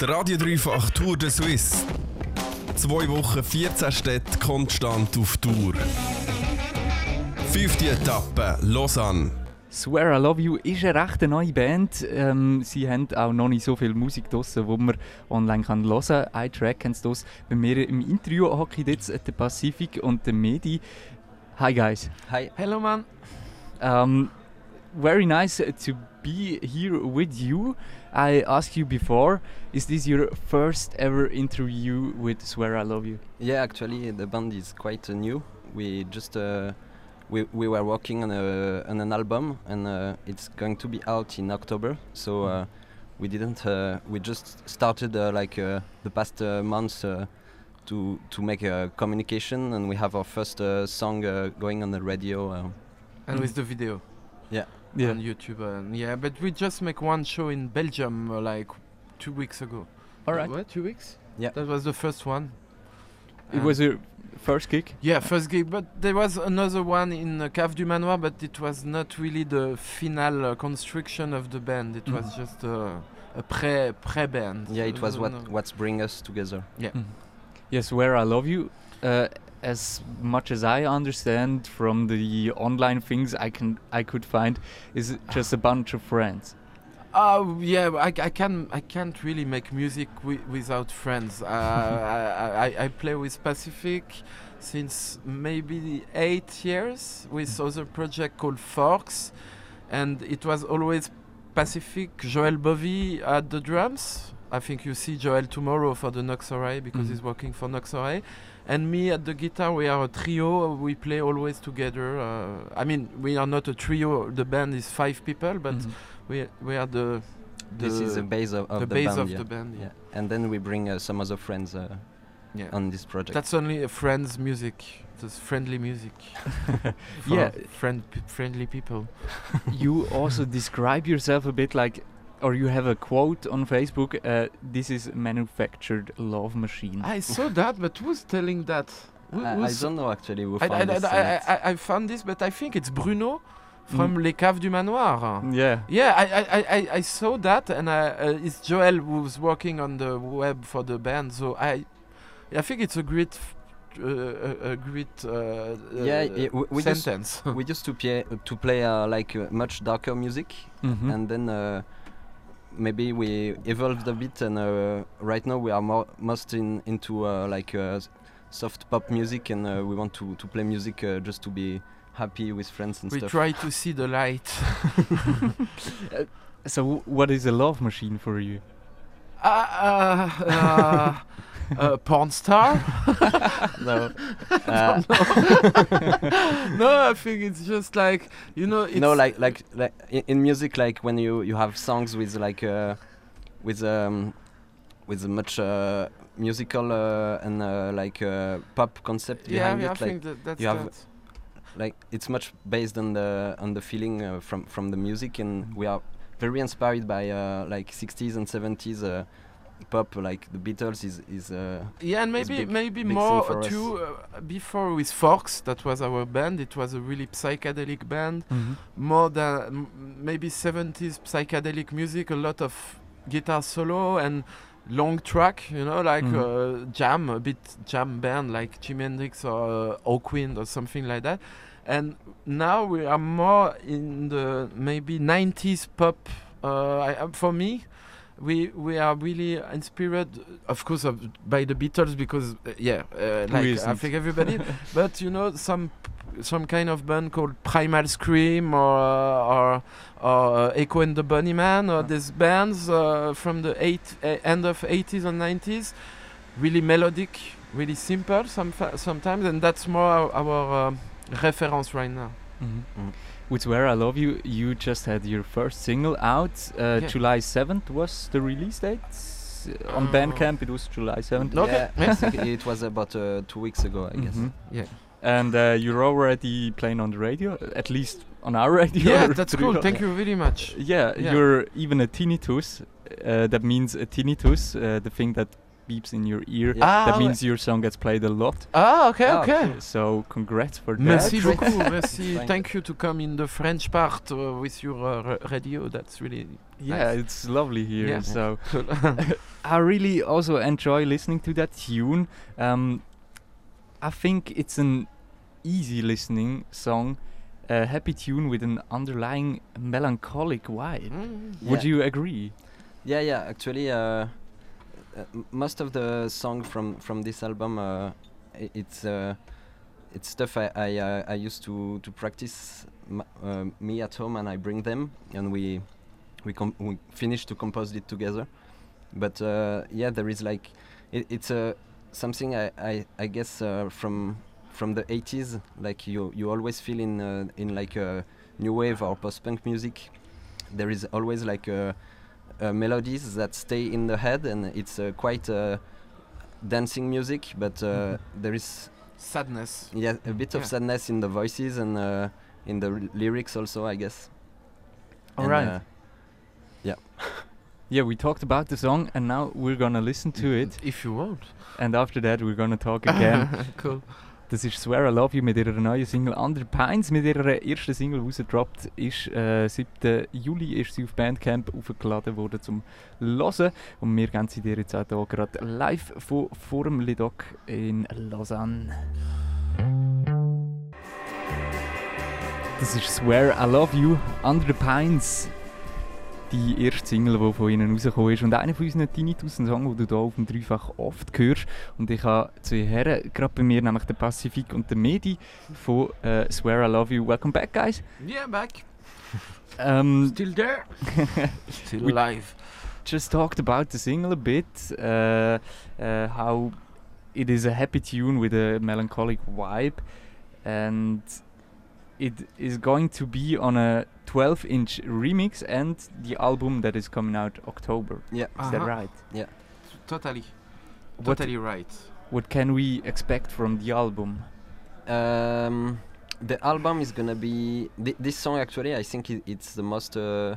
Der Radio Dreifach Tour de Suisse. Zwei Wochen, 14 Städte konstant auf Tour. Fünfte Etappe, Lausanne. Swear I Love You ist eine recht neue Band. Ähm, sie haben auch noch nicht so viel Musik draussen, die man online kann hören kann. Ein Track haben sie draussen. Bei mir im Interview hocke jetzt der Pacific und der Medi. Hi guys. Hi. Hello, man. Um, very nice to be here with you. I asked you before, is this your first ever interview with Swear I Love You? Yeah, actually, the band is quite uh, new. We just uh, we we were working on a on an album, and uh, it's going to be out in October. So uh, we didn't. Uh, we just started uh, like uh, the past uh, months uh, to to make a communication, and we have our first uh, song uh, going on the radio. Uh, And with the video. Yeah. On YouTube. And yeah, but we just make one show in Belgium uh, like two weeks ago. All right. What? Two weeks? Yeah. That was the first one. It And- was your first gig? Yeah, first gig, but there was another one in uh, Cave du Manoir, but it was not really the final uh, construction of the band. It was Mhm. just uh, a pre pre band. yeah, it was what No. what's bring us together. Yeah. Yes, Swear I Love You. Uh, as much as I understand from the online things I can I could find, is just a bunch of friends. Uh, yeah, I, I can I can't really make music wi- without friends. Uh, I, I, I play with Pacific since maybe eight years with other project called Forks, and it was always Pacific. Joel Bovy at the drums. I think you see Joel tomorrow for the Nox Orae because Mhm. he's working for Nox Orae. And me at the guitar, we are a trio. We play always together. Uh, I mean, we are not a trio. The band is five people, but Mhm. we we are the, the this is the base of, of the the, base band. of yeah. the band. Yeah. yeah, and then we bring uh, some other friends uh, yeah. on this project. That's only a friends music. It's friendly music. Yeah. friend p- friendly people. you also describe yourself a bit like, or you have a quote on Facebook. Uh, this is manufactured love machine. I saw that, but who's telling that? Who, I, I don't know actually who I, I, found this. I, uh, I, I, I found this, but I think it's Bruno from Mm. Les Caves du Manoir. yeah. Yeah, I, I, I, I- I saw that, and I, uh, it's Joel who's working on the web for the band. So I, I think it's a great, uh, a, a great uh, Yeah, uh, yeah, we- we just- sentence. we used to play to play uh, like uh, much darker music, Mhm. and then uh, maybe we evolved a bit, and uh, right now we are more most in into uh, like uh, soft pop music, and uh, we want to to play music uh, just to be happy with friends and we stuff. We try to see the light. So, w- what is a love machine for you? uh, uh, uh, porn star? no, uh, no, I think it's just like you know. It's no, like like like in, music, like when you you have songs with like uh, with um with a much uh, musical uh, and uh, like uh, pop concept yeah, behind yeah, I it, like think that that's you have that. like it's much based on the on the feeling uh, from from the music and we are very inspired by uh, like 60s and 70s uh, pop like the beatles is is uh, Yeah, and maybe big- maybe big more thing for uh, too. Uh, before with Fox, that was our band. It was a really psychedelic band. More than maybe 70s psychedelic music. A lot of guitar solo and long track. You know, like Mhm. uh, jam, a bit jam band like Jimi Hendrix or uh, Hawkwind or something like that. And now we are more in the maybe 90s pop. Uh, I, uh, for me, we we are really inspired, of course, of, by the Beatles because uh, yeah, uh, like I think everybody. but you know, some some kind of band called Primal Scream or or, or uh, Echo and the Bunnymen or these bands uh, from the eight, uh, end of 80s and 90s, really melodic, really simple some sometimes, and that's more our, our um, reference right now. Mhm. Mm. With Swear I Love You, you just had your first single out. Uh, Yeah. July 7th was the release date. S- On Uh, Bandcamp, it was July 7th. No. Okay. yeah, it was about uh, two weeks ago I guess Mhm. Yeah. And uh, you're already playing on the radio, at least on our radio. Yeah, that's cool. Thank you very much. Yeah, Yeah. you're even a tinnitus. Uh, that means a tinnitus, uh, the thing that beeps in your ear. Yeah. Ah, that means your song gets played a lot. Ah, okay, Ah, okay. So congrats for that. Merci beaucoup. Merci. Thank Thank you to come in the French part uh, with your uh, radio. That's really Yeah, Nice. it's lovely here. Yeah. So. I really also enjoy listening to that tune. Um, I think it's an easy listening song, a happy tune with an underlying melancholic vibe. Mm. Would you agree? Yeah, yeah. Actually, uh, m- most of the song from from this album, uh, it's uh, it's stuff I I, uh, I used to to practice uh, me at home, and I bring them, and we we we finish to compose it together. But uh, yeah, there is like it, it's a something I I, I guess uh, from from the 80s, like you you always feel in uh, in like uh, new wave or post punk music. There is always like a uh, melodies that stay in the head, and it's uh, quite uh, dancing music. But uh, Mhm. there is Sadness. yeah a bit of Yeah. sadness in the voices and uh, in the r- lyrics also, I guess. All And, right. uh, Yeah, we talked about the song, and now we're gonna listen to it. If you want. And after that, we're gonna talk again. cool. Das ist Swear I Love You mit ihrer neuen Single Under Pines. Mit ihrer ersten Single, die rausgedroppt ist. Äh, 7. Juli ist sie auf Bandcamp aufgeladen worden zum Hören. Und wir geben sie dir jetzt auch hier gerade live von Forum Lidoc in Lausanne. Das ist Swear I Love You, Under Pines. Die erste Single, die von ihnen rausgekommen ist. Und einer von unseren Tinnitus, ein Song, den du hier auf dem Dreifach oft hörst. Und ich habe zwei Herren, gerade bei mir, nämlich der Pacifik und der Medi von äh, Swear I Love You. Welcome back, guys. Yeah, back. Um, Still there. Still alive. just talked about the single a bit, uh, uh, how it is a happy tune with a melancholic vibe, and it is going to be on a 12 inch remix and the album that is coming out October. yeah. Is that Uh-huh. right? Yeah. Totally. What, Totally right. what can we expect from the album? Um, the album is gonna be thi- this song. Actually, I think i it's the most uh,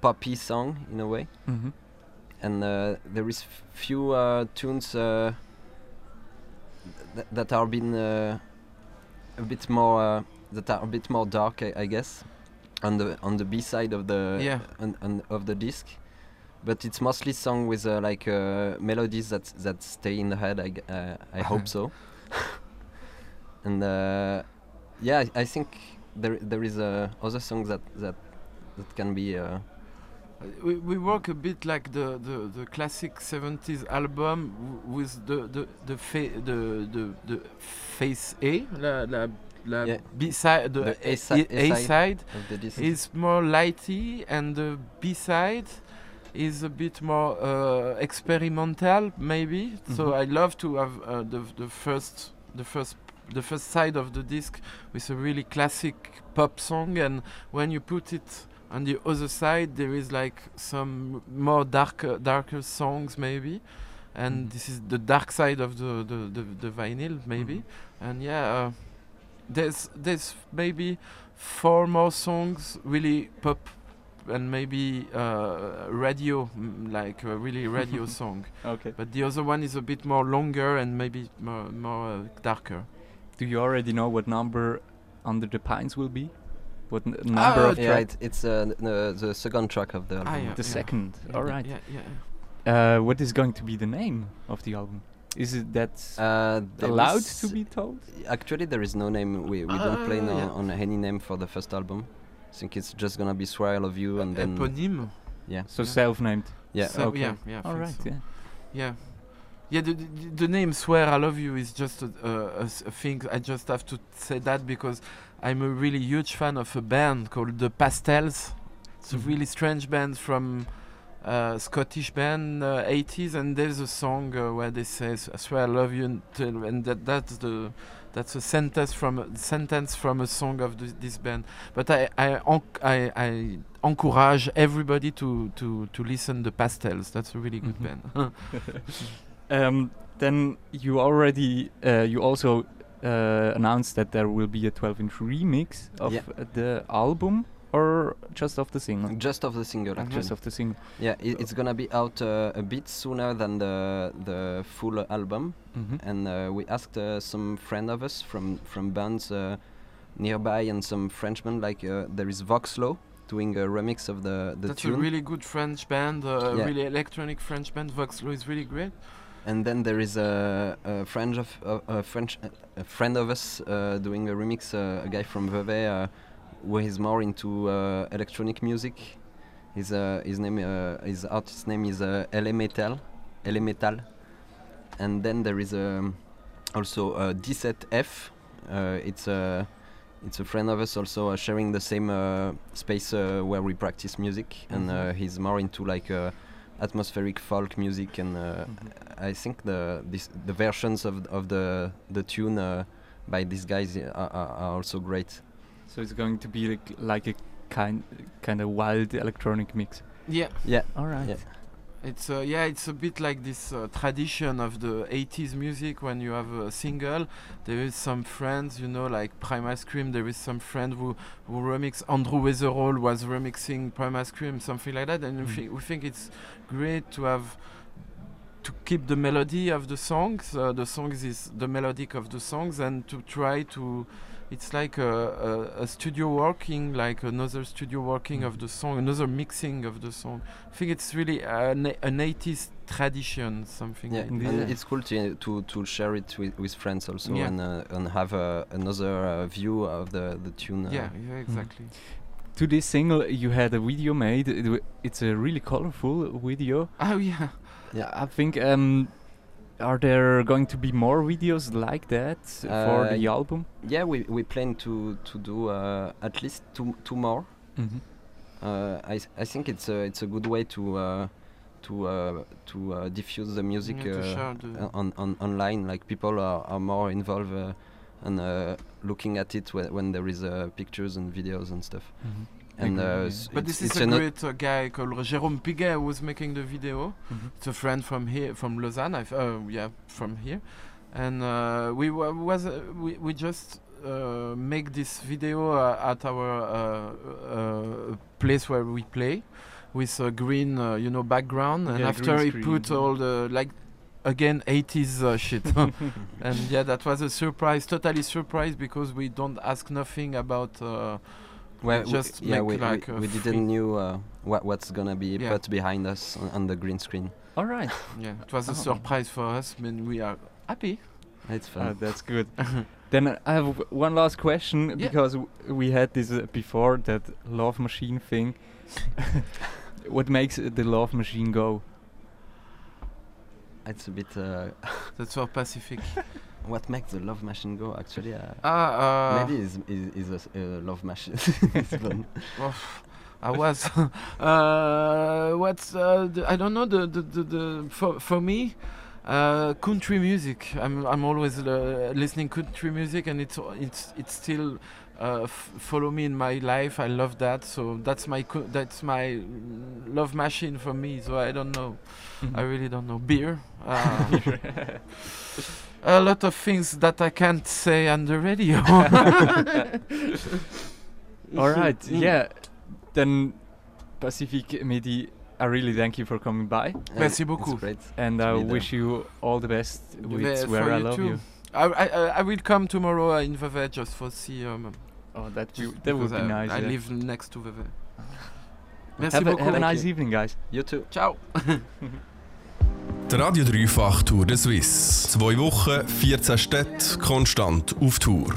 poppy song in a way. Mm-hmm. and uh, there is f- few uh, tunes uh, th- that are been uh, a bit more uh, that are a bit more dark, I, I guess, on the on the B side of the Yeah. on, on of the disc. But it's mostly sung with uh, like uh, melodies that that stay in the head. I, uh, I hope so. and uh, yeah, I, I think there there is uh, other songs that that that can be. We, we work a bit like the, the, the classic 70s album with the the the, fa- the, the, the face A, la, la, la Yeah. B side, the, The A A, si- A side of the disc. is more lighty, and the B side is a bit more uh, experimental, maybe. So Mhm. I love to have uh, the the first the first the first side of the disc with a really classic pop song, and when you put it on the other side, there is like some more darker darker songs, maybe. And Mhm. this is the dark side of the the, the, the vinyl, maybe. Mhm. And yeah, uh, there's there's maybe four more songs really pop and maybe uh, radio mm, like a really radio song Okay. but the other one is a bit more longer and maybe more, more uh, darker Do you already know what number Under the Pines will be? What n- number of yeah, track? it, it's uh, the, the second track of the album. Ah, yeah. The second. Yeah, All yeah, yeah, yeah Uh, what is going to be the name of the album? Is it that Uh, allowed to be told? Actually, there is no name. We, we don't Ah, plan on, yeah. on any name for the first album. I think it's just gonna be Swear I Love You and then Eponime. yeah, So Yeah. self-named. yeah. So, Okay. yeah, yeah. I All think right. so. Yeah. Yeah. Yeah, the, the, the name Swear I Love You is just a thing. I just have to say that because I'm a really huge fan of a band called The Pastels. It's Mhm. a really strange band from uh, Scottish band, uh, 80s, and there's a song uh, where they say "I swear I love you," until, and that that's the that's a sentence from a sentence from a song of th- this band. But I I, I I encourage everybody to to to listen the Pastels. That's a really good Mhm. band. Um, then you already uh, you also uh, announced that there will be a 12-inch remix of Yeah. uh, the album, or just of the single. Just of the single, actually. Just of the single. Yeah, it, it's gonna be out uh, a bit sooner than the the full album. Mhm. And uh, we asked uh, some friend of us from from bands uh, nearby and some Frenchmen like uh, there is Vox Low doing a remix of the the That's tune. a really good French band, uh, Yeah. really electronic French band. Vox Low is really great. And then there is a, a friend of a, a French a friend of us uh, doing a remix. Uh, a guy from Vevey uh, who is more into uh, electronic music. His uh, his name uh, his artist name is uh, Ele Metal, Ele Metal. And then there is um, also uh, D7F. Uh, it's a it's a friend of us also uh, sharing the same uh, space uh, where we practice music, and uh, he's more into like uh, atmospheric folk music, and uh, I think the this the versions of of the the tune uh, by these guys uh, are, are are also great. So it's going to be like, like a kind kind of wild electronic mix. Yeah, Yeah, All right. Yeah. It's uh, yeah, it's a bit like this uh, tradition of the 80s music. When you have a single, there is some friends, you know, like Primal Scream. There is some friend who who remix. Andrew Weatherall was remixing Primal Scream, something like that. And we, Mhm. we think it's great to have to keep the melody of the songs. Uh, the songs is the melodic of the songs, and to try to. It's like a, a, a studio working, like another studio working of the song, another mixing of the song. I think it's really an, an 80s tradition, something yeah, like Indeed. and Yeah. it's cool to to to share it with, with friends also, Yeah. and uh, and have uh, another uh, view of the the tune. Uh, Yeah, yeah, exactly. To this single, you had a video made. It w- It's a really colorful video. Oh yeah. Yeah. I think. Um, are there going to be more videos like that for Uh, the album? yeah. We we plan to to do uh, at least two two more. Mm-hmm. Uh, I s- I think it's a it's a good way to uh, to uh, to uh, diffuse the music Yeah, uh, the- uh, on, on online. Like people are, are more involved uh, and uh, looking at it whe- when there is uh, pictures and videos and stuff. Mm-hmm. And uh, yeah. s- But it's- this is a great uh, guy called Jérôme Piguet who was making the video. Mhm. It's a friend from here, from Lausanne. I've, uh, yeah, from here, and uh, we wa- was uh, we we just uh, make this video uh, at our uh, uh, place where we play, with a green, uh, you know, background. And Yeah, after green he put yeah. all the like. Again, 80s uh, shit, and yeah, that was a surprise, totally surprise because we don't ask nothing about. Uh, well, we- just yeah, make we, like we, we didn't knew uh, what what's gonna be Yeah. put behind us on, on the green screen. All right. yeah, it was a Oh. surprise for us, and we are happy. It's Uh, fun. that's good. then I have w- one last question Yeah. because w- we had this uh, before that love machine thing. what makes uh, the love machine go? it's a bit. Uh, That's for Pacific. What makes the love machine go? Actually, uh, Ah, uh, maybe is is is a a love machine. I was. uh, what's uh, the, I don't know the the, the, the for for me. Uh, country music. I'm I'm always uh, listening country music, and it's it's it's still uh, f- follow me in my life. I love that. So that's my co- that's my love machine for me. So I don't know. I really don't know. Beer. A lot of things that I can't say on the radio. All right. Mm. Yeah. Then Pacific Midi, I really thank you for coming by, And Merci beaucoup. and I be there. wish you all the best with Yeah, Where I you Love too. You. I, I, I- I will come tomorrow uh, in Vevey just for see. Um, Oh, that just you, that would be I, nice. I yeah. live next to Vevey. Merci have, a, have a nice you. evening, guys. You too. Ciao. Der Radio Dreifach Tour de Suisse. Zwei Wochen, 14 Städte, konstant auf Tour.